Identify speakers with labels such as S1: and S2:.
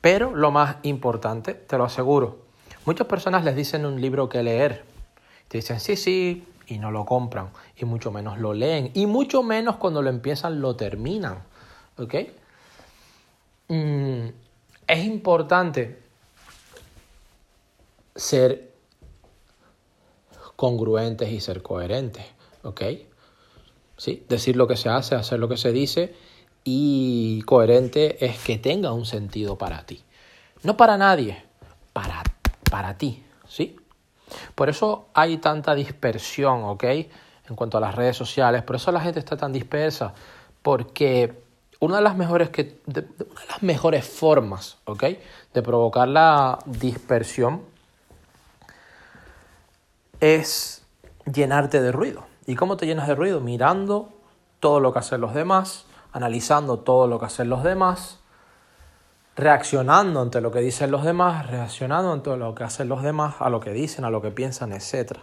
S1: Pero lo más importante, te lo aseguro, muchas personas les dicen un libro que leer. Te dicen, sí, sí, y no lo compran, y mucho menos lo leen, y mucho menos cuando lo empiezan lo terminan. ¿Ok? Mm, es importante ser congruentes y ser coherentes. ¿Ok? ¿Sí? Decir lo que se hace, hacer lo que se dice y coherente es que tenga un sentido para ti. No para nadie, para, para ti, ¿sí? Por eso hay tanta dispersión, ¿ok? En cuanto a las redes sociales, por eso la gente está tan dispersa, porque una de las mejores, que, una de las mejores formas, ¿ok? De provocar la dispersión es llenarte de ruido. ¿Y cómo te llenas de ruido? Mirando todo lo que hacen los demás, analizando todo lo que hacen los demás, reaccionando ante lo que dicen los demás, reaccionando ante lo que hacen los demás, a lo que dicen, a lo que piensan, etc.